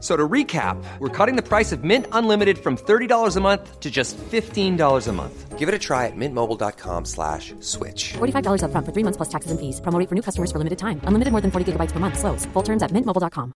So to recap, we're cutting the price of Mint Unlimited from $30 a month to just $15 a month. Give it a try at mintmobile.com slash switch. $45 upfront for three months plus taxes and fees. Promo rate for new customers for limited time. Unlimited more than 40 gigabytes per month. Slows. Full terms at mintmobile.com.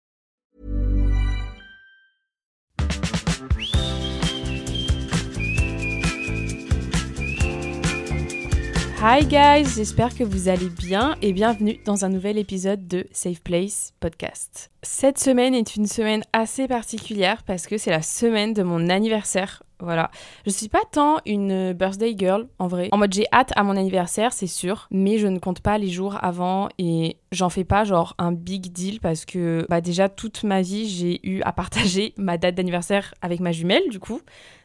Hi guys, j'espère que vous allez bien et bienvenue dans un nouvel épisode de Safe Place Podcast. Cette semaine est une semaine assez particulière parce que c'est la semaine de mon anniversaire. Voilà. Je suis pas tant une birthday girl en vrai. En mode j'ai hâte à mon anniversaire, c'est sûr, mais je ne compte pas les jours avant et j'en fais pas genre un big deal parce que bah déjà toute ma vie, j'ai eu à partager ma date d'anniversaire avec ma jumelle du coup.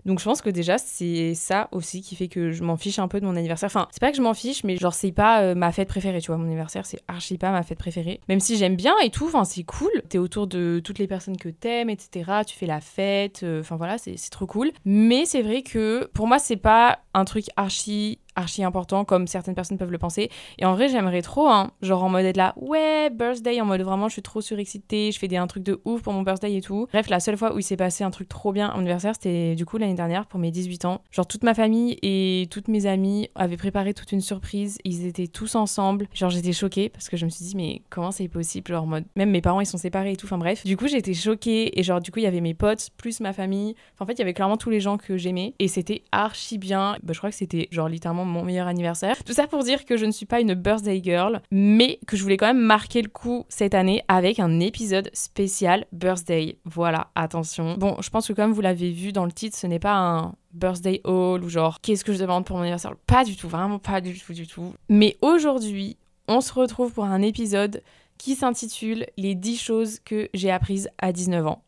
Donc je pense que déjà c'est ça aussi qui fait que je m'en fiche un peu de mon anniversaire. Enfin, c'est pas que je m'en fiche, mais genre c'est pas euh, ma fête préférée, tu vois. Mon anniversaire c'est archi pas ma fête préférée. Même si j'aime bien et tout, enfin c'est cool. T'es autour de toutes les personnes que t'aimes, etc. Tu fais la fête, euh, enfin voilà, c'est c'est trop cool. Mais c'est vrai que pour moi c'est pas un truc archi archi important comme certaines personnes peuvent le penser. Et en vrai j'aimerais trop hein, genre en mode être là ouais birthday en mode vraiment je suis trop surexcitée je fais des un truc de ouf pour mon birthday et tout. Bref la seule fois où il s'est passé un truc trop bien à anniversaire c'était du coup l'année dernière pour mes 18 ans. Genre toute ma famille et toutes mes amies avaient préparé toute une surprise. Ils étaient tous ensemble. Genre j'étais choquée parce que je me suis dit mais comment c'est possible? Genre en mode même mes parents ils sont séparés et tout. Enfin bref. Du coup j'étais choquée et genre du coup il y avait mes potes plus ma famille. Enfin, en fait il y avait clairement tous les gens que j'aimais et c'était archi bien. Bah, je crois que c'était genre littéralement mon meilleur anniversaire. Tout ça pour dire que je ne suis pas une birthday girl, mais que je voulais quand même marquer le coup cette année avec un épisode spécial birthday. Voilà, attention. Bon, je pense que comme vous l'avez vu dans le titre, ce n'est pas un birthday haul ou genre qu'est-ce que je demande pour mon anniversaire? Pas du tout, vraiment pas du tout, du tout. Mais aujourd'hui, on se retrouve pour un épisode qui s'intitule Les 10 choses que j'ai apprises à 19 ans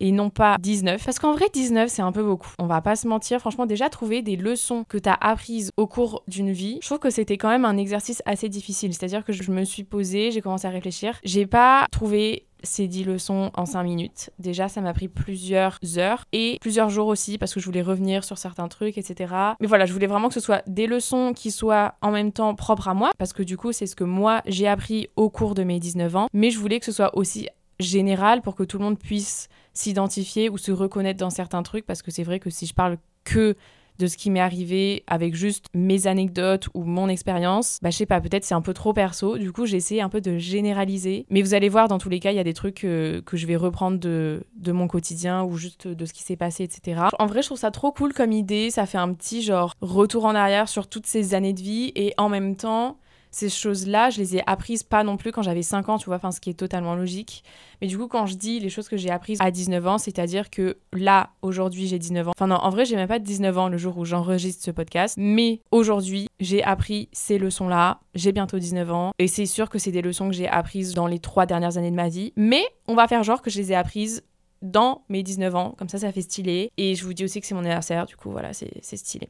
et non pas 19. Parce qu'en vrai, 19, c'est un peu beaucoup. On va pas se mentir, franchement, déjà trouver des leçons que tu as apprises au cours d'une vie, je trouve que c'était quand même un exercice assez difficile. C'est-à-dire que je me suis posée, j'ai commencé à réfléchir. J'ai pas trouvé ces 10 leçons en 5 minutes. Déjà, ça m'a pris plusieurs heures et plusieurs jours aussi parce que je voulais revenir sur certains trucs, etc. Mais voilà, je voulais vraiment que ce soit des leçons qui soient en même temps propres à moi parce que du coup, c'est ce que moi j'ai appris au cours de mes 19 ans. Mais je voulais que ce soit aussi général pour que tout le monde puisse s'identifier ou se reconnaître dans certains trucs parce que c'est vrai que si je parle que de ce qui m'est arrivé avec juste mes anecdotes ou mon expérience, bah je sais pas, peut-être c'est un peu trop perso. Du coup, j'ai essayé un peu de généraliser. Mais vous allez voir, dans tous les cas, il y a des trucs que, que je vais reprendre de, de mon quotidien ou juste de ce qui s'est passé, etc. En vrai, je trouve ça trop cool comme idée. Ça fait un petit genre retour en arrière sur toutes ces années de vie et en même temps, ces choses-là, je les ai apprises pas non plus quand j'avais 5 ans, tu vois, enfin, ce qui est totalement logique. Mais du coup, quand je dis les choses que j'ai apprises à 19 ans, c'est-à-dire que là, aujourd'hui, j'ai 19 ans. Enfin, non, en vrai, j'ai même pas 19 ans le jour où j'enregistre ce podcast. Mais aujourd'hui, j'ai appris ces leçons-là. J'ai bientôt 19 ans. Et c'est sûr que c'est des leçons que j'ai apprises dans les trois dernières années de ma vie. Mais on va faire genre que je les ai apprises dans mes 19 ans. Comme ça, ça fait stylé. Et je vous dis aussi que c'est mon anniversaire. Du coup, voilà, c'est stylé.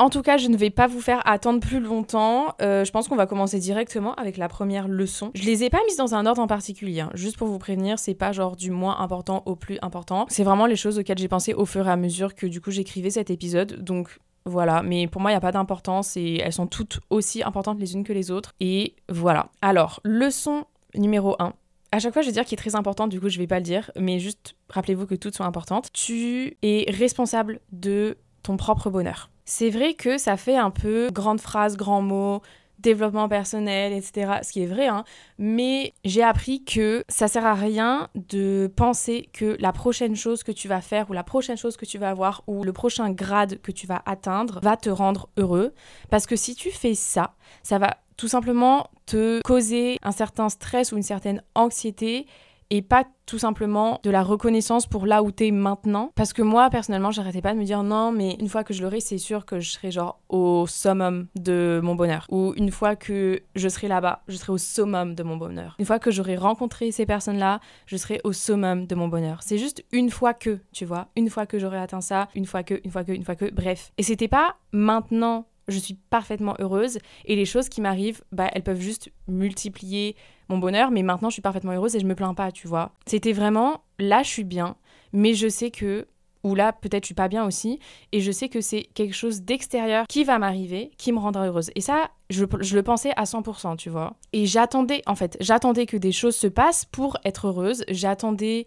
En tout cas, je ne vais pas vous faire attendre plus longtemps. Euh, je pense qu'on va commencer directement avec la première leçon. Je les ai pas mises dans un ordre en particulier. hein. Juste pour vous prévenir, c'est pas genre du moins important au plus important. C'est vraiment les choses auxquelles j'ai pensé au fur et à mesure que du coup j'écrivais cet épisode. Donc voilà, mais pour moi, il n'y a pas d'importance et elles sont toutes aussi importantes les unes que les autres. Et voilà. Alors, leçon numéro 1. à chaque fois je vais dire qui est très importante, du coup je vais pas le dire, mais juste rappelez-vous que toutes sont importantes. Tu es responsable de ton propre bonheur. C'est vrai que ça fait un peu grande phrase, grand mot, développement personnel, etc. Ce qui est vrai, hein. Mais j'ai appris que ça sert à rien de penser que la prochaine chose que tu vas faire ou la prochaine chose que tu vas avoir ou le prochain grade que tu vas atteindre va te rendre heureux. Parce que si tu fais ça, ça va tout simplement te causer un certain stress ou une certaine anxiété et pas tout simplement de la reconnaissance pour là où t'es maintenant. Parce que moi, personnellement, j'arrêtais pas de me dire non, mais une fois que je l'aurai, c'est sûr que je serai genre au summum de mon bonheur. Ou une fois que je serai là-bas, je serai au summum de mon bonheur. Une fois que j'aurai rencontré ces personnes-là, je serai au summum de mon bonheur. C'est juste une fois que, tu vois, une fois que j'aurai atteint ça, une fois que, une fois que, une fois que, bref. Et c'était pas maintenant je suis parfaitement heureuse et les choses qui m'arrivent, bah, elles peuvent juste multiplier mon bonheur, mais maintenant je suis parfaitement heureuse et je me plains pas, tu vois. C'était vraiment là je suis bien, mais je sais que ou là peut-être je suis pas bien aussi et je sais que c'est quelque chose d'extérieur qui va m'arriver qui me rendra heureuse. Et ça je, je, le pensais à 100% tu vois. Et j'attendais en fait j'attendais que des choses se passent pour être heureuse. J'attendais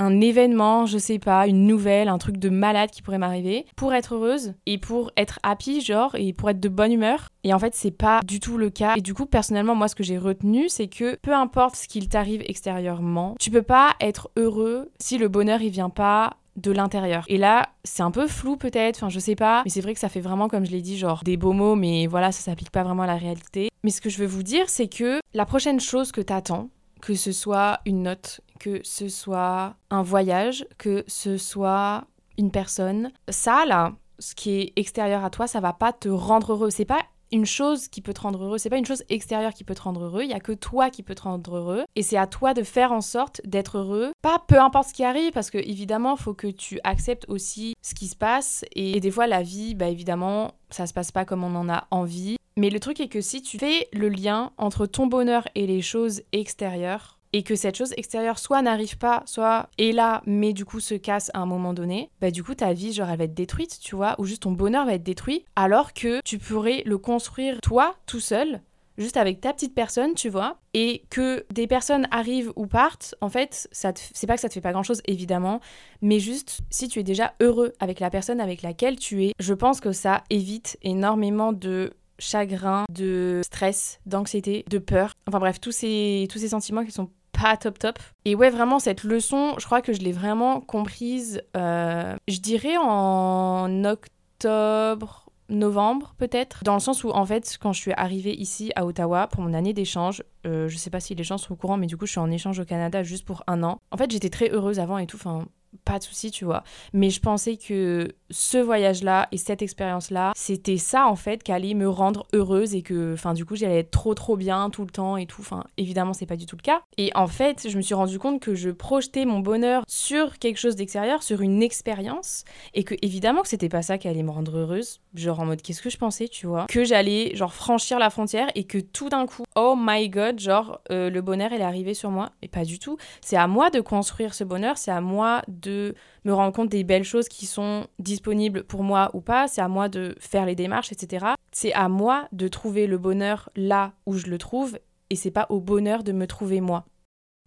un événement, je sais pas, une nouvelle, un truc de malade qui pourrait m'arriver pour être heureuse et pour être happy, genre, et pour être de bonne humeur. Et en fait, c'est pas du tout le cas. Et du coup, personnellement, moi, ce que j'ai retenu, c'est que peu importe ce qu'il t'arrive extérieurement, tu peux pas être heureux si le bonheur, il vient pas de l'intérieur. Et là, c'est un peu flou peut-être, enfin je sais pas, mais c'est vrai que ça fait vraiment comme je l'ai dit genre des beaux mots mais voilà, ça s'applique pas vraiment à la réalité. Mais ce que je veux vous dire, c'est que la prochaine chose que t'attends, que ce soit une note, que ce soit un voyage, que ce soit une personne. Ça, là, ce qui est extérieur à toi, ça va pas te rendre heureux. C'est pas une chose qui peut te rendre heureux, c'est pas une chose extérieure qui peut te rendre heureux, il y a que toi qui peut te rendre heureux. Et c'est à toi de faire en sorte d'être heureux, pas peu importe ce qui arrive parce que évidemment, faut que tu acceptes aussi ce qui se passe. Et, des fois la vie bah évidemment, ça se passe pas comme on en a envie, mais le truc est que si tu fais le lien entre ton bonheur et les choses extérieures, et que cette chose extérieure soit n'arrive pas, soit est là, mais du coup se casse à un moment donné, bah du coup ta vie, genre, elle va être détruite, tu vois, ou juste ton bonheur va être détruit, alors que tu pourrais le construire toi, tout seul, juste avec ta petite personne, tu vois, et que des personnes arrivent ou partent, en fait, ça c'est pas que ça te fait pas grand chose, évidemment, mais juste si tu es déjà heureux avec la personne avec laquelle tu es, je pense que ça évite énormément de chagrin, de stress, d'anxiété, de peur. Enfin bref, tous ces, tous ces sentiments qui sont pas top top. Et ouais, vraiment, cette leçon, je crois que je l'ai vraiment comprise, euh, je dirais en octobre, novembre peut-être, dans le sens où en fait quand je suis arrivée ici à Ottawa pour mon année d'échange, euh, je sais pas si les gens sont au courant mais du coup je suis en échange au Canada juste pour un an. En fait j'étais très heureuse avant et tout, enfin pas de souci, tu vois. Mais je pensais que ce voyage-là et cette expérience-là, c'était ça en fait qui allait me rendre heureuse et que, enfin, du coup, j'allais être trop trop bien tout le temps et tout. Enfin, évidemment, c'est pas du tout le cas. Et en fait, je me suis rendu compte que je projetais mon bonheur sur quelque chose d'extérieur, sur une expérience, et que évidemment que c'était pas ça qui allait me rendre heureuse. Genre en mode, qu'est-ce que je pensais, tu vois? Que j'allais genre franchir la frontière et que tout d'un coup, oh my god, genre euh, le bonheur est arrivé sur moi. Et pas du tout. C'est à moi de construire ce bonheur, c'est à moi de me rendre compte des belles choses qui sont disponibles pour moi ou pas, c'est à moi de faire les démarches, etc. C'est à moi de trouver le bonheur là où je le trouve et c'est pas au bonheur de me trouver moi.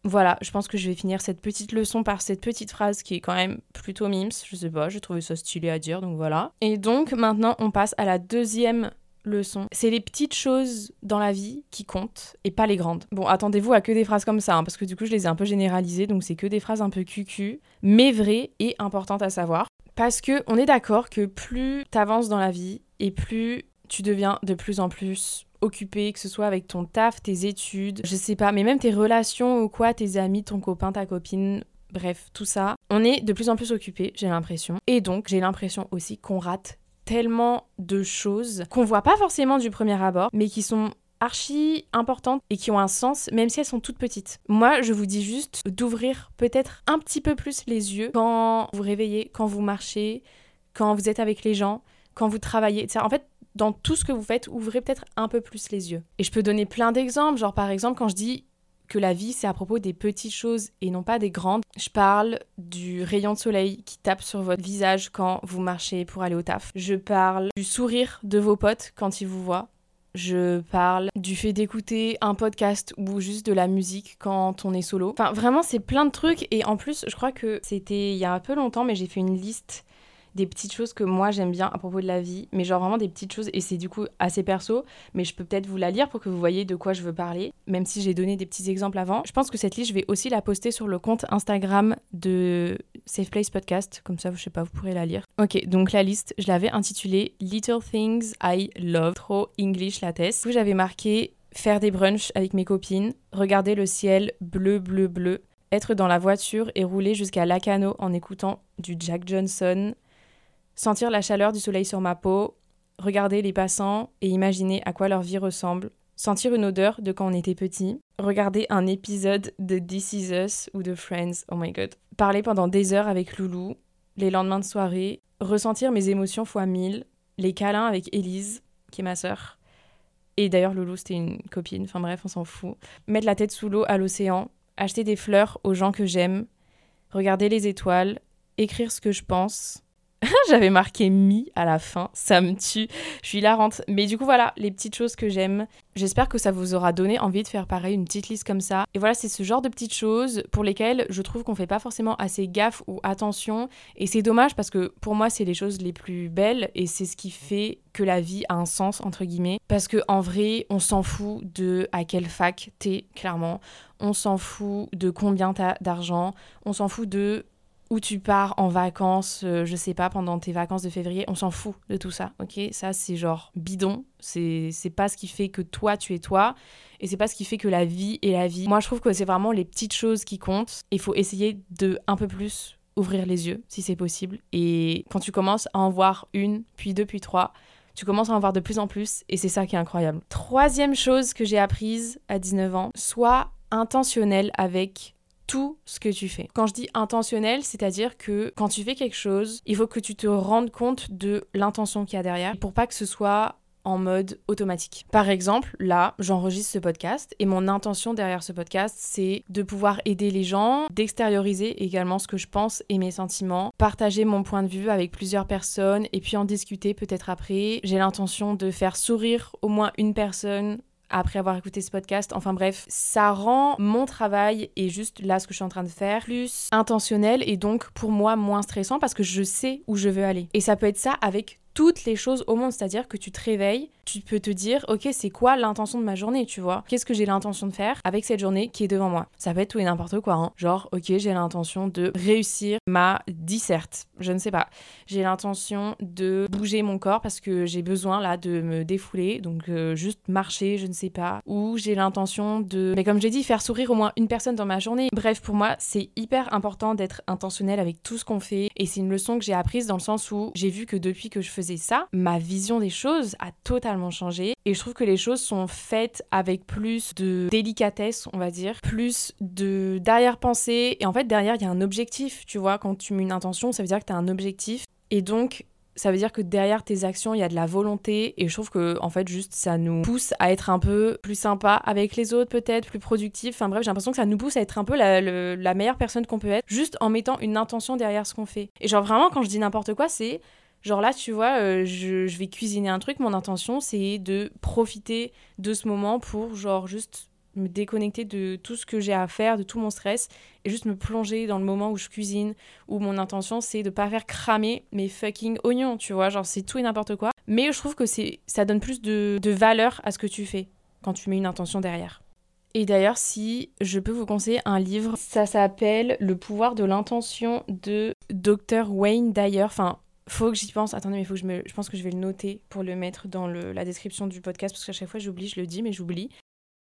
Voilà, je pense que je vais finir cette petite leçon par cette petite phrase qui est quand même plutôt mimes, je sais pas, j'ai trouvé ça stylé à dire, donc voilà. Et donc maintenant on passe à la deuxième leçon. C'est les petites choses dans la vie qui comptent et pas les grandes. Bon, attendez-vous à que des phrases comme ça, hein, parce que du coup, je les ai un peu généralisées, donc c'est que des phrases un peu cucu, mais vraies et importantes à savoir. Parce que on est d'accord que plus t'avances dans la vie et plus tu deviens de plus en plus occupé, que ce soit avec ton taf, tes études, je sais pas, mais même tes relations ou quoi, tes amis, ton copain, ta copine, bref, tout ça. On est de plus en plus occupé, j'ai l'impression. Et donc, j'ai l'impression aussi qu'on rate tellement de choses qu'on voit pas forcément du premier abord, mais qui sont archi importantes et qui ont un sens, même si elles sont toutes petites. Moi, je vous dis juste d'ouvrir peut-être un petit peu plus les yeux quand vous réveillez, quand vous marchez, quand vous êtes avec les gens, quand vous travaillez. En fait, dans tout ce que vous faites, ouvrez peut-être un peu plus les yeux. Et je peux donner plein d'exemples, genre par exemple quand je dis que la vie, c'est à propos des petites choses et non pas des grandes. Je parle du rayon de soleil qui tape sur votre visage quand vous marchez pour aller au taf. Je parle du sourire de vos potes quand ils vous voient. je parle du fait d'écouter un podcast ou juste de la musique quand on est solo. Enfin, vraiment, c'est plein de trucs. Et en plus, je crois que c'était il y a un peu longtemps, mais j'ai fait une liste des petites choses que moi j'aime bien à propos de la vie, mais genre vraiment des petites choses, et c'est du coup assez perso, mais je peux peut-être vous la lire pour que vous voyez de quoi je veux parler, même si j'ai donné des petits exemples avant. Je pense que cette liste, je vais aussi la poster sur le compte Instagram de Safe Place Podcast, comme ça, je sais pas, vous pourrez la lire. Ok, donc la liste, je l'avais intitulée Little Things I Love, trop English la test. J'avais marqué faire des brunchs avec mes copines, regarder le ciel bleu, bleu, bleu, être dans la voiture et rouler jusqu'à Lacano en écoutant du Jack Johnson, sentir la chaleur du soleil sur ma peau, regarder les passants et imaginer à quoi leur vie ressemble, sentir une odeur de quand on était petit, regarder un épisode de This Is Us ou de Friends, oh my god, parler pendant des heures avec Loulou, les lendemains de soirée, ressentir mes émotions fois mille, les câlins avec Elise, qui est ma sœur. Et d'ailleurs, Loulou, c'était une copine, enfin bref, on s'en fout. Mettre la tête sous l'eau à l'océan, acheter des fleurs aux gens que j'aime, regarder les étoiles, écrire ce que je pense, J'avais marqué mi à la fin, ça me tue. Je suis hilarante. Mais du coup, voilà, les petites choses que j'aime. J'espère que ça vous aura donné envie de faire pareil, une petite liste comme ça. Et voilà, c'est ce genre de petites choses pour lesquelles je trouve qu'on fait pas forcément assez gaffe ou attention. Et c'est dommage parce que pour moi, c'est les choses les plus belles et c'est ce qui fait que la vie a un sens, entre guillemets. Parce que en vrai, on s'en fout de à quelle fac t'es, clairement. On s'en fout de combien t'as d'argent. On s'en fout de où tu pars en vacances, euh, je sais pas, pendant tes vacances de février, on s'en fout de tout ça, ok? Ça, c'est genre bidon, c'est pas ce qui fait que toi, tu es toi, et c'est pas ce qui fait que la vie est la vie. Moi, je trouve que c'est vraiment les petites choses qui comptent. Il faut essayer de un peu plus ouvrir les yeux, si c'est possible. Et quand tu commences à en voir une, puis deux, puis trois, tu commences à en voir de plus en plus, et c'est ça qui est incroyable. Troisième chose que j'ai apprise à 19 ans, sois intentionnel avec tout ce que tu fais. Quand je dis intentionnel, c'est-à-dire que quand tu fais quelque chose, il faut que tu te rendes compte de l'intention qu'il y a derrière pour pas que ce soit en mode automatique. Par exemple, là, j'enregistre ce podcast et mon intention derrière ce podcast, c'est de pouvoir aider les gens, d'extérioriser également ce que je pense et mes sentiments, partager mon point de vue avec plusieurs personnes et puis en discuter peut-être après. J'ai l'intention de faire sourire au moins une personne après avoir écouté ce podcast. Enfin bref, ça rend mon travail et juste là ce que je suis en train de faire plus intentionnel et donc pour moi moins stressant parce que je sais où je veux aller. Et ça peut être ça avec toutes les choses au monde, c'est-à-dire que tu te réveilles, tu peux te dire, ok, c'est quoi l'intention de ma journée, tu vois? Qu'est-ce que j'ai l'intention de faire avec cette journée qui est devant moi? Ça peut être tout et n'importe quoi, hein. genre, ok, j'ai l'intention de réussir ma disserte, je ne sais pas. J'ai l'intention de bouger mon corps parce que j'ai besoin là de me défouler, donc euh, juste marcher, je ne sais pas. Ou j'ai l'intention de, mais comme j'ai dit, faire sourire au moins une personne dans ma journée. Bref, pour moi, c'est hyper important d'être intentionnel avec tout ce qu'on fait et c'est une leçon que j'ai apprise dans le sens où j'ai vu que depuis que je faisais ça, ma vision des choses a totalement changé. Et je trouve que les choses sont faites avec plus de délicatesse, on va dire, plus de derrière-pensée. Et en fait, derrière, il y a un objectif, tu vois. Quand tu mets une intention, ça veut dire que tu as un objectif. Et donc, ça veut dire que derrière tes actions, il y a de la volonté et je trouve que en fait juste ça nous pousse à être un peu plus sympa avec les autres peut-être, plus productif. Enfin bref, j'ai l'impression que ça nous pousse à être un peu la, la meilleure personne qu'on peut être juste en mettant une intention derrière ce qu'on fait. Et genre vraiment quand je dis n'importe quoi, c'est Genre là, tu vois, euh, je, vais cuisiner un truc, mon intention, c'est de profiter de ce moment pour, genre, juste me déconnecter de tout ce que j'ai à faire, de tout mon stress, et juste me plonger dans le moment où je cuisine, où mon intention, c'est de pas faire cramer mes fucking oignons, tu vois, genre, c'est tout et n'importe quoi. Mais je trouve que c'est ça donne plus de, de valeur à ce que tu fais quand tu mets une intention derrière. Et d'ailleurs, si je peux vous conseiller un livre, ça s'appelle Le pouvoir de l'intention de Dr. Wayne Dyer. Enfin, faut que j'y pense. Attendez, mais faut que je me. Je pense que je vais le noter pour le mettre dans la description du podcast parce qu'à chaque fois j'oublie, je le dis, mais j'oublie.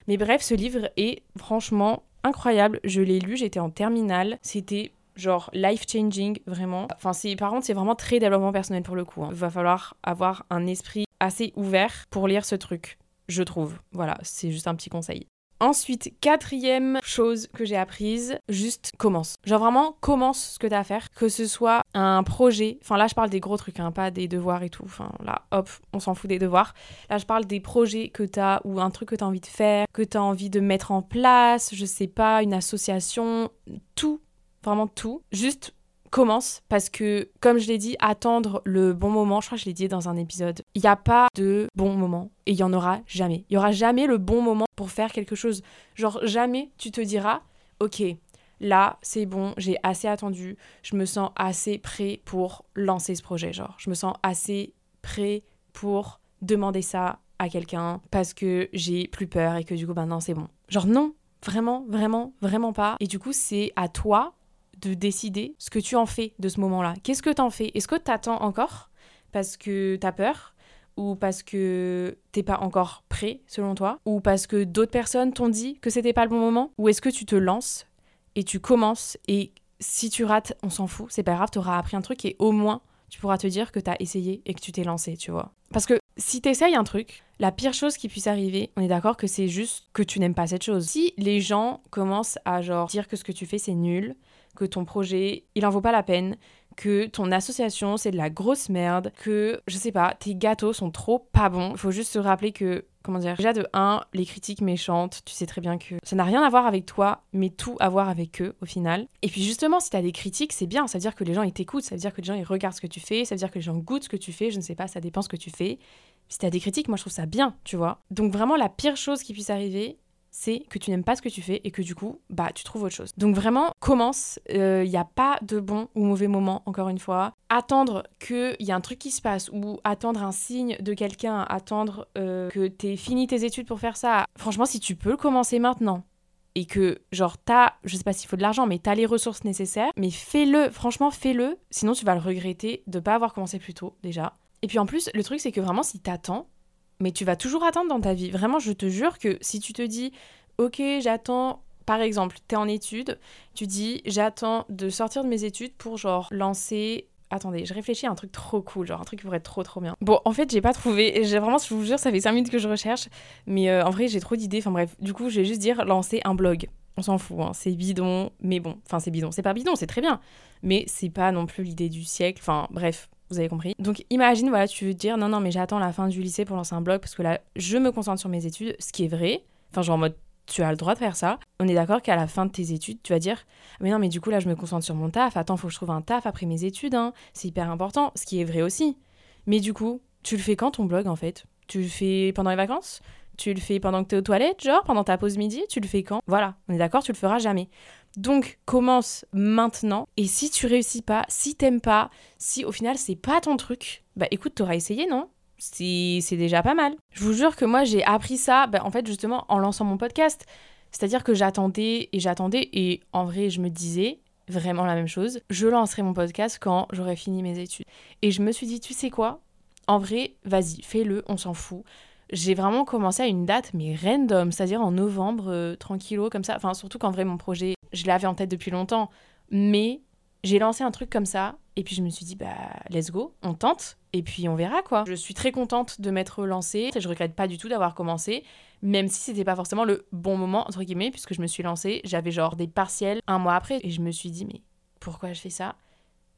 Mais bref, ce livre est franchement incroyable. Je l'ai lu, j'étais en terminale. C'était genre life changing vraiment. Enfin, c'est par contre, c'est vraiment très développement personnel pour le coup. Hein. Va falloir avoir un esprit assez ouvert pour lire ce truc, je trouve. Voilà, c'est juste un petit conseil. Ensuite, quatrième chose que j'ai apprise, juste commence. Genre vraiment, commence ce que tu as à faire. Que ce soit un projet, enfin là je parle des gros trucs, hein, pas des devoirs et tout. Enfin là, hop, on s'en fout des devoirs. Là je parle des projets que tu as ou un truc que tu as envie de faire, que tu as envie de mettre en place, je sais pas, une association, tout, vraiment tout. Juste commence parce que, comme je l'ai dit, attendre le bon moment, je crois que je l'ai dit dans un épisode, il n'y a pas de bon moment et il y en aura jamais. Il y aura jamais le bon moment pour faire quelque chose. Genre, jamais tu te diras, ok, là, c'est bon, j'ai assez attendu, je me sens assez prêt pour lancer ce projet. Genre, je me sens assez prêt pour demander ça à quelqu'un parce que j'ai plus peur et que du coup, maintenant, c'est bon. Genre, non, vraiment, vraiment, vraiment pas. Et du coup, c'est à toi de décider ce que tu en fais de ce moment-là. Qu'est-ce que t'en fais? Est-ce que t'attends encore parce que t'as peur? Ou parce que t'es pas encore prêt selon toi? Ou parce que d'autres personnes t'ont dit que c'était pas le bon moment? Ou est-ce que tu te lances et tu commences et si tu rates, on s'en fout, c'est pas grave, t'auras appris un truc et au moins tu pourras te dire que t'as essayé et que tu t'es lancé, tu vois. Parce que si t'essayes un truc, la pire chose qui puisse arriver, on est d'accord que c'est juste que tu n'aimes pas cette chose. Si les gens commencent à genre dire que ce que tu fais c'est nul, que ton projet, il en vaut pas la peine, que ton association, c'est de la grosse merde, que, je sais pas, tes gâteaux sont trop pas bons. Il faut juste se rappeler que, comment dire, déjà de 1, les critiques méchantes, tu sais très bien que ça n'a rien à voir avec toi, mais tout à voir avec eux au final. Et puis justement, si t'as des critiques, c'est bien, ça veut dire que les gens ils t'écoutent, ça veut dire que les gens ils regardent ce que tu fais, ça veut dire que les gens goûtent ce que tu fais, je ne sais pas, ça dépend ce que tu fais. Si t'as des critiques, moi je trouve ça bien, tu vois. Donc vraiment, la pire chose qui puisse arriver, c'est que tu n'aimes pas ce que tu fais et que du coup, bah, tu trouves autre chose. Donc vraiment, commence. Il euh, n'y a pas de bon ou mauvais moment, encore une fois. Attendre qu'il y a un truc qui se passe ou attendre un signe de quelqu'un, attendre euh, que tu fini tes études pour faire ça. Franchement, si tu peux le commencer maintenant, et que genre t'as, je sais pas s'il faut de l'argent, mais t'as les ressources nécessaires, mais fais-le, franchement fais-le, sinon tu vas le regretter de pas avoir commencé plus tôt déjà. Et puis en plus, le truc c'est que vraiment si t'attends, mais tu vas toujours attendre dans ta vie. Vraiment, je te jure que si tu te dis, ok, j'attends, par exemple, tu es en études, tu dis, j'attends de sortir de mes études pour genre lancer Attendez, je réfléchis à un truc trop cool, genre un truc qui pourrait être trop trop bien. Bon, en fait, j'ai pas trouvé. J'ai vraiment, je vous jure, ça fait 5 minutes que je recherche. Mais euh, en vrai, j'ai trop d'idées. Enfin bref, du coup, je vais juste dire lancer un blog. On s'en fout, hein. c'est bidon, mais bon. Enfin, c'est bidon. C'est pas bidon, c'est très bien. Mais c'est pas non plus l'idée du siècle. Enfin, bref, vous avez compris. Donc imagine, voilà, tu veux dire non, non, mais j'attends la fin du lycée pour lancer un blog parce que là, je me concentre sur mes études, ce qui est vrai. Enfin, genre en mode, tu as le droit de faire ça. On est d'accord qu'à la fin de tes études, tu vas dire mais non, mais du coup, là, je me concentre sur mon taf. Attends, faut que je trouve un taf après mes études, hein. C'est hyper important, ce qui est vrai aussi. Mais du coup, tu le fais quand ton blog en fait? Tu le fais pendant les vacances? Tu le fais pendant que tu es aux toilettes, genre pendant ta pause midi, tu le fais quand? Voilà, on est d'accord, tu le feras jamais. Donc commence maintenant et si tu réussis pas, si t'aimes pas, si au final c'est pas ton truc, bah écoute, t'auras essayé, non? C'est déjà pas mal. Je vous jure que moi j'ai appris ça, bah, en fait justement en lançant mon podcast. C'est-à-dire que j'attendais et j'attendais et en vrai je me disais vraiment la même chose. Je lancerai mon podcast quand j'aurai fini mes études. Et je me suis dit, tu sais quoi? En vrai, vas-y, fais-le, on s'en fout j'ai vraiment commencé à une date, mais random, c'est-à-dire en novembre, euh, tranquillo, comme ça. Enfin, surtout qu'en vrai, mon projet, je l'avais en tête depuis longtemps. Mais j'ai lancé un truc comme ça, et puis je me suis dit, bah, let's go, on tente, et puis on verra quoi. Je suis très contente de m'être lancée, et je regrette pas du tout d'avoir commencé, même si c'était pas forcément le bon moment, entre guillemets, puisque je me suis lancée, j'avais genre des partiels un mois après, et je me suis dit, mais pourquoi je fais ça?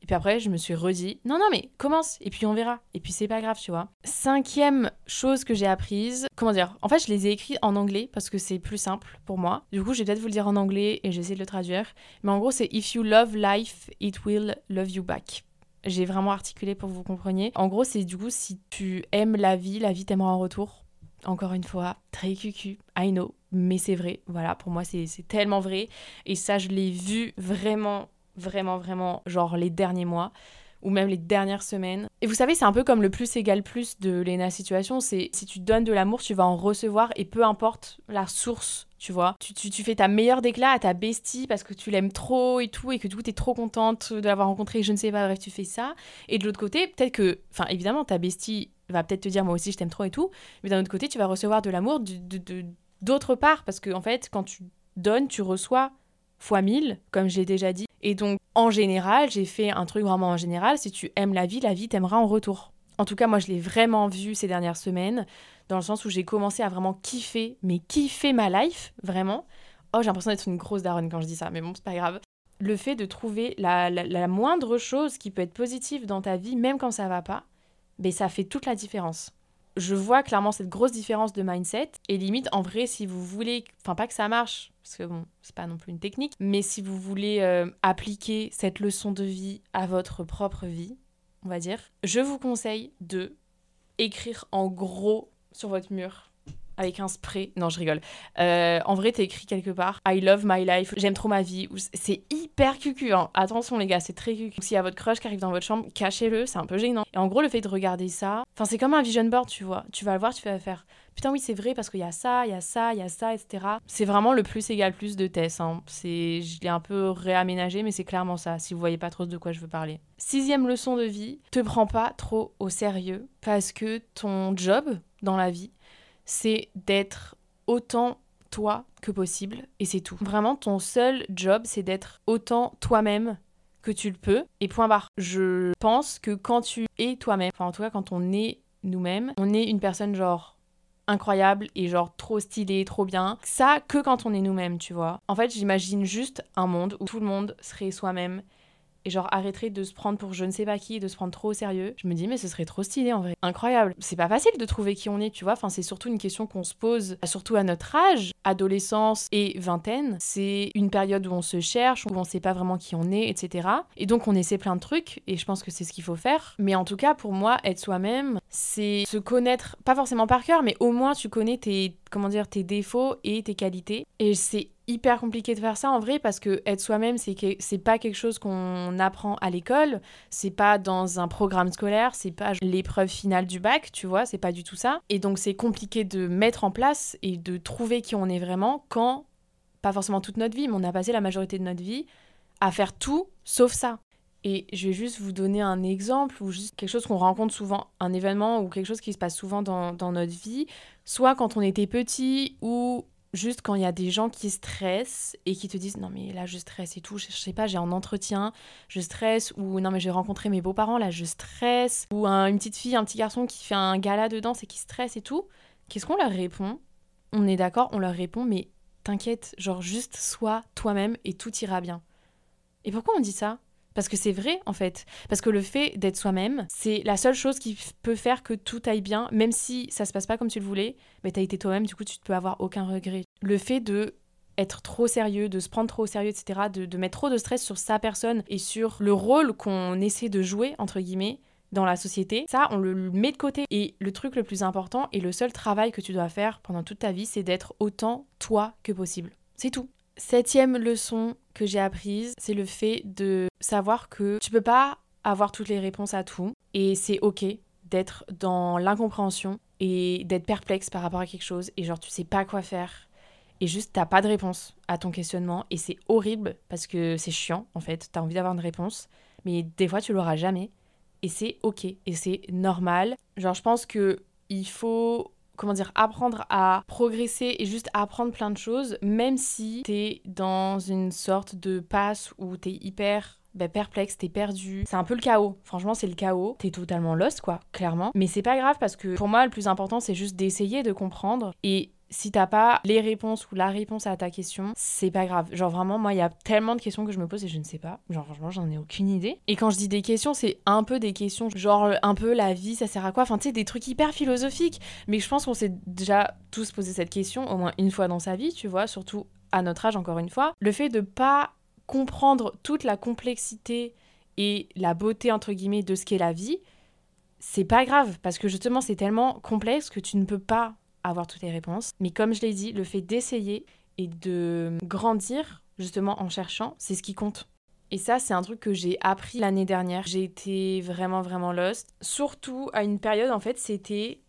Et puis après, je me suis redit, non, non, mais commence, et puis on verra. Et puis c'est pas grave, tu vois. Cinquième chose que j'ai apprise, comment dire En fait, je les ai écrits en anglais parce que c'est plus simple pour moi. Du coup, je vais peut-être vous le dire en anglais et j'essaie de le traduire. Mais en gros, c'est If you love life, it will love you back. J'ai vraiment articulé pour que vous compreniez. En gros, c'est du coup, si tu aimes la vie, la vie t'aimera en retour. Encore une fois, très cucu, I know, mais c'est vrai. Voilà, pour moi, c'est tellement vrai. Et ça, je l'ai vu vraiment vraiment, vraiment, genre les derniers mois ou même les dernières semaines. Et vous savez, c'est un peu comme le plus égal plus de Lena Situation, c'est si tu donnes de l'amour, tu vas en recevoir et peu importe la source, tu vois. Tu, tu, fais ta meilleure déclat à ta bestie parce que tu l'aimes trop et tout et que du coup t'es trop contente de l'avoir rencontré, je ne sais pas, bref, tu fais ça. Et de l'autre côté, peut-être que, enfin évidemment, ta bestie va peut-être te dire moi aussi je t'aime trop et tout, mais d'un autre côté, tu vas recevoir de l'amour d'autre part parce que en fait, quand tu donnes, tu reçois fois mille, comme j'ai déjà dit. Et donc, en général, j'ai fait un truc vraiment en général. Si tu aimes la vie, la vie t'aimera en retour. En tout cas, moi, je l'ai vraiment vu ces dernières semaines, dans le sens où j'ai commencé à vraiment kiffer, mais kiffer ma life, vraiment. Oh, j'ai l'impression d'être une grosse daronne quand je dis ça, mais bon, c'est pas grave. Le fait de trouver la, la, moindre chose qui peut être positive dans ta vie, même quand ça va pas, ben, ça fait toute la différence. Je vois clairement cette grosse différence de mindset. Et limite, en vrai, si vous voulez, enfin pas que ça marche, parce que bon, c'est pas non plus une technique, mais si vous voulez euh, appliquer cette leçon de vie à votre propre vie, on va dire, je vous conseille de écrire en gros sur votre mur avec un spray. Non, je rigole. Euh, en vrai, t'es écrit quelque part I love my life, j'aime trop ma vie. C'est hyper cucu. Hein. Attention, les gars, c'est très cucu. S'il y a votre crush qui arrive dans votre chambre, cachez-le, c'est un peu gênant. Et en gros, le fait de regarder ça, enfin, c'est comme un vision board, tu vois. Tu vas le voir, tu vas faire putain, oui, c'est vrai parce qu'il y a ça, il y a ça, il y a ça, etc. C'est vraiment le plus égal plus de Tess. Hein. Je l'ai un peu réaménagé, mais c'est clairement ça, si vous voyez pas trop de quoi je veux parler. Sixième leçon de vie, te prends pas trop au sérieux parce que ton job dans la vie, c'est d'être autant toi que possible et c'est tout. Vraiment, ton seul job, c'est d'être autant toi-même que tu le peux et point barre. Je pense que quand tu es toi-même, enfin en tout cas quand on est nous-mêmes, on est une personne genre incroyable et genre trop stylée, trop bien. Ça que quand on est nous-mêmes, tu vois. En fait, j'imagine juste un monde où tout le monde serait soi-même et genre arrêterait de se prendre pour je ne sais pas qui, de se prendre trop au sérieux. Je me dis mais ce serait trop stylé en vrai. Incroyable. C'est pas facile de trouver qui on est, tu vois. Enfin, c'est surtout une question qu'on se pose, surtout à notre âge, adolescence et vingtaine. C'est une période où on se cherche, où on sait pas vraiment qui on est, etc. Et donc on essaie plein de trucs et je pense que c'est ce qu'il faut faire. Mais en tout cas, pour moi, être soi-même, c'est se connaître, pas forcément par cœur, mais au moins tu connais tes comment dire tes défauts et tes qualités. Et c'est hyper compliqué de faire ça en vrai parce que être soi-même c'est que c'est pas quelque chose qu'on apprend à l'école, c'est pas dans un programme scolaire, c'est pas l'épreuve finale du bac, tu vois, c'est pas du tout ça. Et donc c'est compliqué de mettre en place et de trouver qui on est vraiment quand pas forcément toute notre vie, mais on a passé la majorité de notre vie à faire tout sauf ça. Et je vais juste vous donner un exemple ou juste quelque chose qu'on rencontre souvent, un événement ou quelque chose qui se passe souvent dans, dans notre vie, soit quand on était petit ou juste quand il y a des gens qui stressent et qui te disent non mais là je stresse et tout, je, sais pas, j'ai un entretien, je stresse ou non mais j'ai rencontré mes beaux-parents, là je stresse ou une petite fille, un petit garçon qui fait un gala de danse et qui stresse et tout, qu'est-ce qu'on leur répond? On est d'accord, on leur répond mais t'inquiète, genre juste sois toi-même et tout ira bien. Et pourquoi on dit ça? Parce que c'est vrai, en fait. Parce que le fait d'être soi-même, c'est la seule chose qui peut faire que tout aille bien, même si ça se passe pas comme tu le voulais, mais t'as été toi-même, du coup, tu peux avoir aucun regret. Le fait de être trop sérieux, de se prendre trop au sérieux, etc., de, de mettre trop de stress sur sa personne et sur le rôle qu'on essaie de jouer, entre guillemets, dans la société, ça, on le met de côté. Et le truc le plus important et le seul travail que tu dois faire pendant toute ta vie, c'est d'être autant toi que possible. C'est tout. Septième leçon que j'ai apprise, c'est le fait de savoir que tu peux pas avoir toutes les réponses à tout et c'est ok d'être dans l'incompréhension et d'être perplexe par rapport à quelque chose et genre tu sais pas quoi faire et juste t'as pas de réponse à ton questionnement et c'est horrible parce que c'est chiant en fait, t'as envie d'avoir une réponse mais des fois tu l'auras jamais et c'est ok et c'est normal. Genre je pense que il faut comment dire, apprendre à progresser et juste apprendre plein de choses, même si t'es dans une sorte de passe où t'es hyper ben, perplexe, t'es perdu. C'est un peu le chaos. Franchement, c'est le chaos. T'es totalement lost, quoi, clairement. Mais c'est pas grave parce que pour moi, le plus important, c'est juste d'essayer de comprendre. Et si t'as pas les réponses ou la réponse à ta question, c'est pas grave. Genre vraiment, moi, il y a tellement de questions que je me pose et je ne sais pas. Genre franchement, j'en ai aucune idée. Et quand je dis des questions, c'est un peu des questions, genre un peu la vie, ça sert à quoi? Enfin, tu sais, des trucs hyper philosophiques. Mais je pense qu'on s'est déjà tous posé cette question au moins une fois dans sa vie, tu vois, surtout à notre âge, encore une fois. Le fait de pas comprendre toute la complexité et la beauté, entre guillemets, de ce qu'est la vie, c'est pas grave parce que justement, c'est tellement complexe que tu ne peux pas avoir toutes les réponses. Mais comme je l'ai dit, le fait d'essayer et de grandir justement en cherchant, c'est ce qui compte. Et ça, c'est un truc que j'ai appris l'année dernière. J'ai été vraiment, vraiment lost. Surtout à une période, en fait, c'était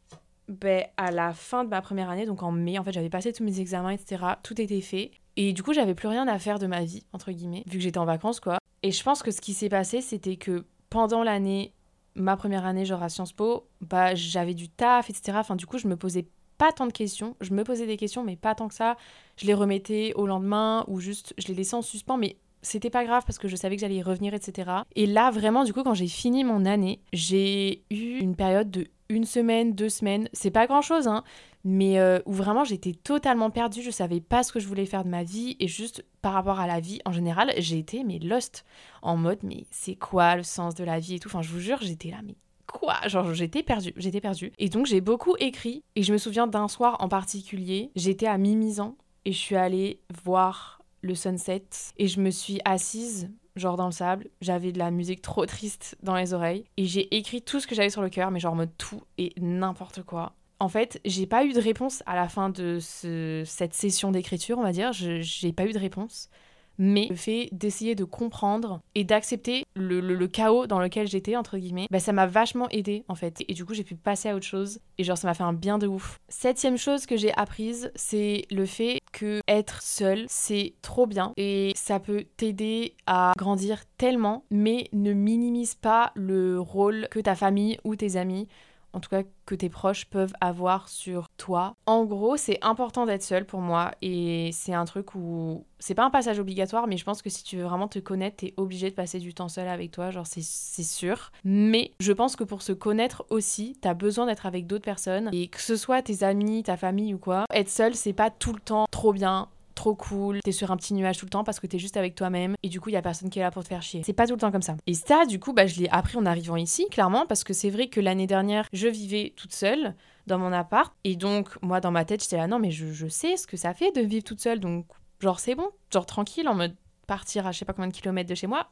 ben, à la fin de ma première année, donc en mai. En fait, j'avais passé tous mes examens, etc. Tout était fait. Et du coup, j'avais plus rien à faire de ma vie, entre guillemets, vu que j'étais en vacances, quoi. Et je pense que ce qui s'est passé, c'était que pendant l'année, ma première année, genre à Sciences Po, bah, j'avais du taf, etc. Enfin, du coup, je me posais pas tant de questions. Je me posais des questions, mais pas tant que ça. Je les remettais au lendemain ou juste je les laissais en suspens, mais c'était pas grave parce que je savais que j'allais y revenir, etc. Et là, vraiment, du coup, quand j'ai fini mon année, j'ai eu une période de une semaine, deux semaines. C'est pas grand chose, hein, mais euh, où vraiment j'étais totalement perdue. Je savais pas ce que je voulais faire de ma vie et juste par rapport à la vie en général, j'ai été mais lost en mode mais c'est quoi le sens de la vie et tout? Enfin, je vous jure, j'étais là, mais quoi? Genre j'étais perdue, j'étais perdue. Et donc j'ai beaucoup écrit et je me souviens d'un soir en particulier, j'étais à Mimizan et je suis allée voir le sunset et je me suis assise genre dans le sable, j'avais de la musique trop triste dans les oreilles et j'ai écrit tout ce que j'avais sur le cœur mais genre en mode tout et n'importe quoi. En fait, j'ai pas eu de réponse à la fin de cette session d'écriture, on va dire. J'ai pas eu de réponse mais le fait d'essayer de comprendre et d'accepter le, chaos dans lequel j'étais, entre guillemets, bah, ça m'a vachement aidé en fait. Et du coup, j'ai pu passer à autre chose et genre, ça m'a fait un bien de ouf. Septième chose que j'ai apprise, c'est le fait que être seul, c'est trop bien et ça peut t'aider à grandir tellement, mais ne minimise pas le rôle que ta famille ou tes amis en tout cas que tes proches peuvent avoir sur toi. En gros, c'est important d'être seul pour moi et c'est un truc où c'est pas un passage obligatoire, mais je pense que si tu veux vraiment te connaître, t'es obligé de passer du temps seul avec toi, genre c'est sûr. Mais je pense que pour se connaître aussi, t'as besoin d'être avec d'autres personnes et que ce soit tes amis, ta famille ou quoi, être seul, c'est pas tout le temps trop bien trop cool, t'es sur un petit nuage tout le temps parce que t'es juste avec toi-même et du coup il y a personne qui est là pour te faire chier. C'est pas tout le temps comme ça. Et ça, du coup, bah, je l'ai appris en arrivant ici, clairement, parce que c'est vrai que l'année dernière, je vivais toute seule dans mon appart et donc moi dans ma tête j'étais là non mais je, sais ce que ça fait de vivre toute seule donc genre c'est bon, genre tranquille en mode partir à je sais pas combien de kilomètres de chez moi.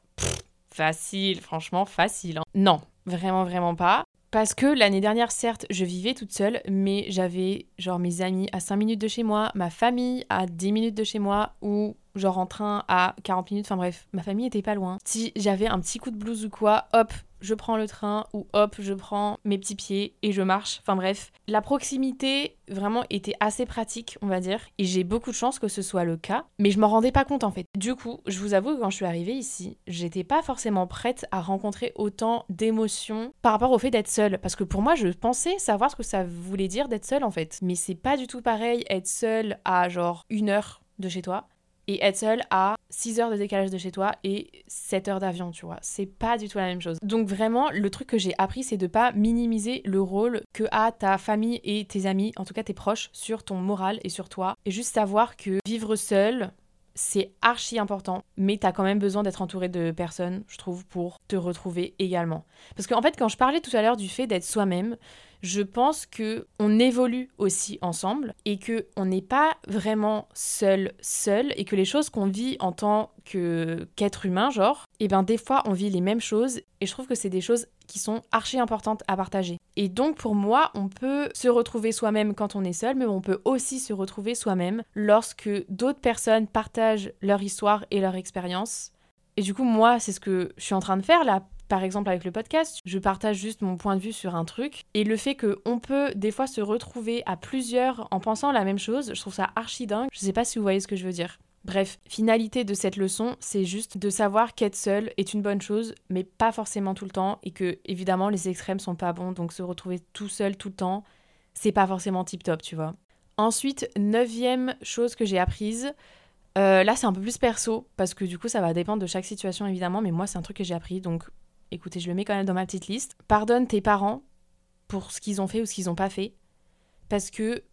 facile, franchement facile. Hein. Non, vraiment vraiment pas. Parce que l'année dernière, certes, je vivais toute seule, mais j'avais genre mes amis à 5 minutes de chez moi, ma famille à 10 minutes de chez moi, ou genre en train à 40 minutes. Enfin bref, ma famille était pas loin. Si j'avais un petit coup de blues ou quoi, hop, je prends le train ou hop, je prends mes petits pieds et je marche. Enfin bref, la proximité vraiment était assez pratique, on va dire, et j'ai beaucoup de chance que ce soit le cas, mais je m'en rendais pas compte en fait. Du coup, je vous avoue que quand je suis arrivée ici, j'étais pas forcément prête à rencontrer autant d'émotions par rapport au fait d'être seule, parce que pour moi, je pensais savoir ce que ça voulait dire d'être seule en fait, mais c'est pas du tout pareil être seule à genre une heure de chez toi et être seule à 6 heures de décalage de chez toi et 7 heures d'avion, tu vois. C'est pas du tout la même chose. Donc vraiment, le truc que j'ai appris, c'est de pas minimiser le rôle que a ta famille et tes amis, en tout cas tes proches, sur ton moral et sur toi. Et juste savoir que vivre seul, c'est archi important, mais t'as quand même besoin d'être entouré de personnes, je trouve, pour te retrouver également. Parce qu'en fait, quand je parlais tout à l'heure du fait d'être soi-même, je pense que on évolue aussi ensemble et que on n'est pas vraiment seul seul et que les choses qu'on vit en tant que qu'être humain genre et eh ben des fois on vit les mêmes choses et je trouve que c'est des choses qui sont archi importantes à partager. Et donc pour moi, on peut se retrouver soi-même quand on est seul, mais on peut aussi se retrouver soi-même lorsque d'autres personnes partagent leur histoire et leur expérience. Et du coup, moi, c'est ce que je suis en train de faire là par exemple avec le podcast, je partage juste mon point de vue sur un truc et le fait qu'on peut des fois se retrouver à plusieurs en pensant la même chose, je trouve ça archi dingue. Je sais pas si vous voyez ce que je veux dire. Bref, finalité de cette leçon, c'est juste de savoir qu'être seul est une bonne chose, mais pas forcément tout le temps, et que évidemment les extrêmes sont pas bons, donc se retrouver tout seul tout le temps, c'est pas forcément tip top, tu vois. Ensuite, neuvième chose que j'ai apprise, euh, là c'est un peu plus perso, parce que du coup ça va dépendre de chaque situation évidemment, mais moi c'est un truc que j'ai appris, donc écoutez, je le mets quand même dans ma petite liste. Pardonne tes parents pour ce qu'ils ont fait ou ce qu'ils n'ont pas fait. Parce que,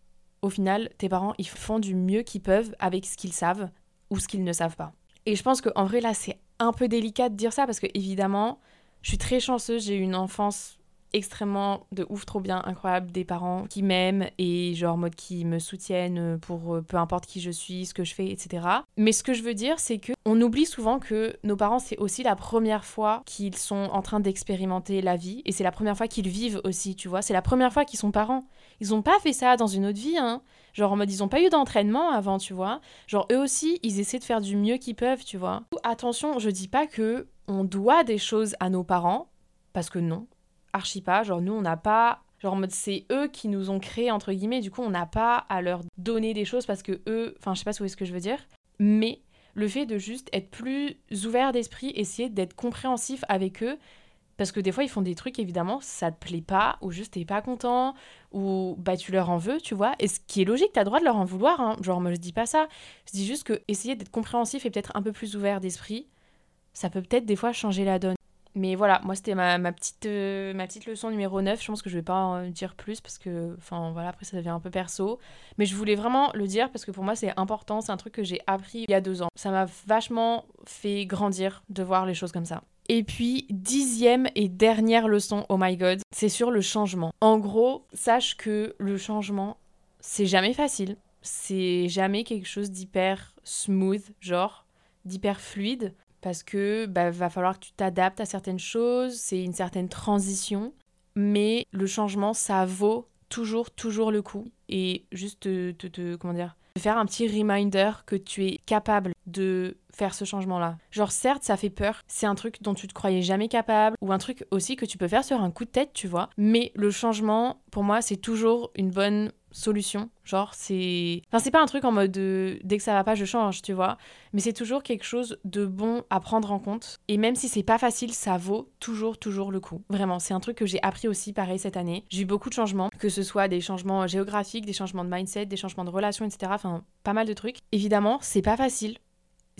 au final, tes parents, ils font du mieux qu'ils peuvent avec ce qu'ils savent ou ce qu'ils ne savent pas. Et je pense qu'en vrai, là, c'est un peu délicat de dire ça parce que, évidemment, je suis très chanceuse, j'ai eu une enfance extrêmement de ouf, trop bien, incroyable, des parents qui m'aiment et genre mode qui me soutiennent pour euh, peu importe qui je suis, ce que je fais, etc. Mais ce que je veux dire, c'est que on oublie souvent que nos parents, c'est aussi la première fois qu'ils sont en train d'expérimenter la vie et c'est la première fois qu'ils vivent aussi, tu vois. C'est la première fois qu'ils sont parents. Ils ont pas fait ça dans une autre vie, hein. Genre en mode ils ont pas eu d'entraînement avant, tu vois. Genre eux aussi, ils essaient de faire du mieux qu'ils peuvent, tu vois. Attention, je dis pas que on doit des choses à nos parents parce que non, archi pas. Genre, nous, on n'a pas. Genre, en mode, c'est eux qui nous ont créés, entre guillemets. Du coup, on n'a pas à leur donner des choses parce que eux. Enfin, je sais pas ce que je veux dire. Mais le fait de juste être plus ouvert d'esprit, essayer d'être compréhensif avec eux. Parce que des fois, ils font des trucs, évidemment, ça te plaît pas, ou juste t'es pas content, ou bah tu leur en veux, tu vois. Et ce qui est logique, t'as droit de leur en vouloir, hein. Genre, moi je dis pas ça. Je dis juste que essayer d'être compréhensif et peut-être un peu plus ouvert d'esprit, ça peut peut-être des fois changer la donne. Mais voilà, moi c'était ma, ma, petite, euh, ma petite leçon numéro 9. Je pense que je vais pas en dire plus parce que, enfin voilà, après ça devient un peu perso. Mais je voulais vraiment le dire parce que pour moi c'est important. C'est un truc que j'ai appris il y a deux ans. Ça m'a vachement fait grandir de voir les choses comme ça. Et puis, dixième et dernière leçon, oh my god, c'est sur le changement. En gros, sache que le changement, c'est jamais facile. C'est jamais quelque chose d'hyper smooth, genre, d'hyper fluide parce que bah, va falloir que tu t'adaptes à certaines choses, c'est une certaine transition, mais le changement, ça vaut toujours, toujours le coup. Et juste te, te, comment dire, faire un petit reminder que tu es capable de faire ce changement-là. Genre certes, ça fait peur, c'est un truc dont tu te croyais jamais capable, ou un truc aussi que tu peux faire sur un coup de tête, tu vois. Mais le changement, pour moi, c'est toujours une bonne solution. Genre, c'est. Enfin, c'est pas un truc en mode dès que ça va pas, je change, tu vois. Mais c'est toujours quelque chose de bon à prendre en compte. Et même si c'est pas facile, ça vaut toujours, toujours le coup. Vraiment, c'est un truc que j'ai appris aussi pareil cette année. J'ai eu beaucoup de changements, que ce soit des changements géographiques, des changements de mindset, des changements de relations, etc. Enfin, pas mal de trucs. Évidemment, c'est pas facile.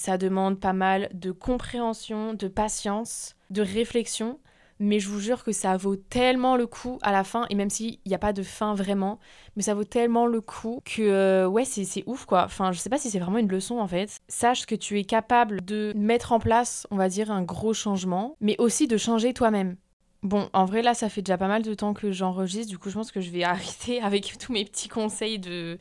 Ça demande pas mal de compréhension, de patience, de réflexion mais je vous jure que ça vaut tellement le coup à la fin, et même s'il n'y a pas de fin vraiment, mais ça vaut tellement le coup que, euh, ouais, c'est ouf quoi. Enfin, je sais pas si c'est vraiment une leçon en fait. Sache que tu es capable de mettre en place, on va dire, un gros changement, mais aussi de changer toi-même. Bon, en vrai, là, ça fait déjà pas mal de temps que j'enregistre, du coup, je pense que je vais arrêter avec tous mes petits conseils de,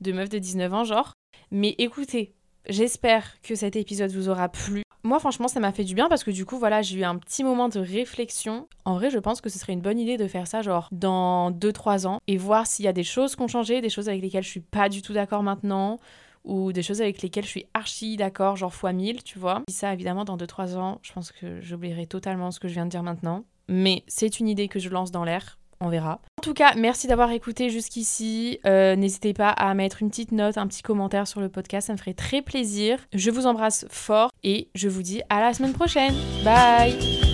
de meuf de 19 ans, genre. Mais écoutez, j'espère que cet épisode vous aura plu moi, franchement, ça m'a fait du bien parce que du coup, voilà, j'ai eu un petit moment de réflexion. En vrai, je pense que ce serait une bonne idée de faire ça, genre, dans 2-3 ans et voir s'il y a des choses qui ont changé, des choses avec lesquelles je suis pas du tout d'accord maintenant ou des choses avec lesquelles je suis archi d'accord, genre fois 1000, tu vois. Et ça, évidemment, dans 2-3 ans, je pense que j'oublierai totalement ce que je viens de dire maintenant. Mais c'est une idée que je lance dans l'air on verra. En tout cas, merci d'avoir écouté jusqu'ici. Euh, n'hésitez pas à mettre une petite note, un petit commentaire sur le podcast, ça me ferait très plaisir. Je vous embrasse fort et je vous dis à la semaine prochaine. Bye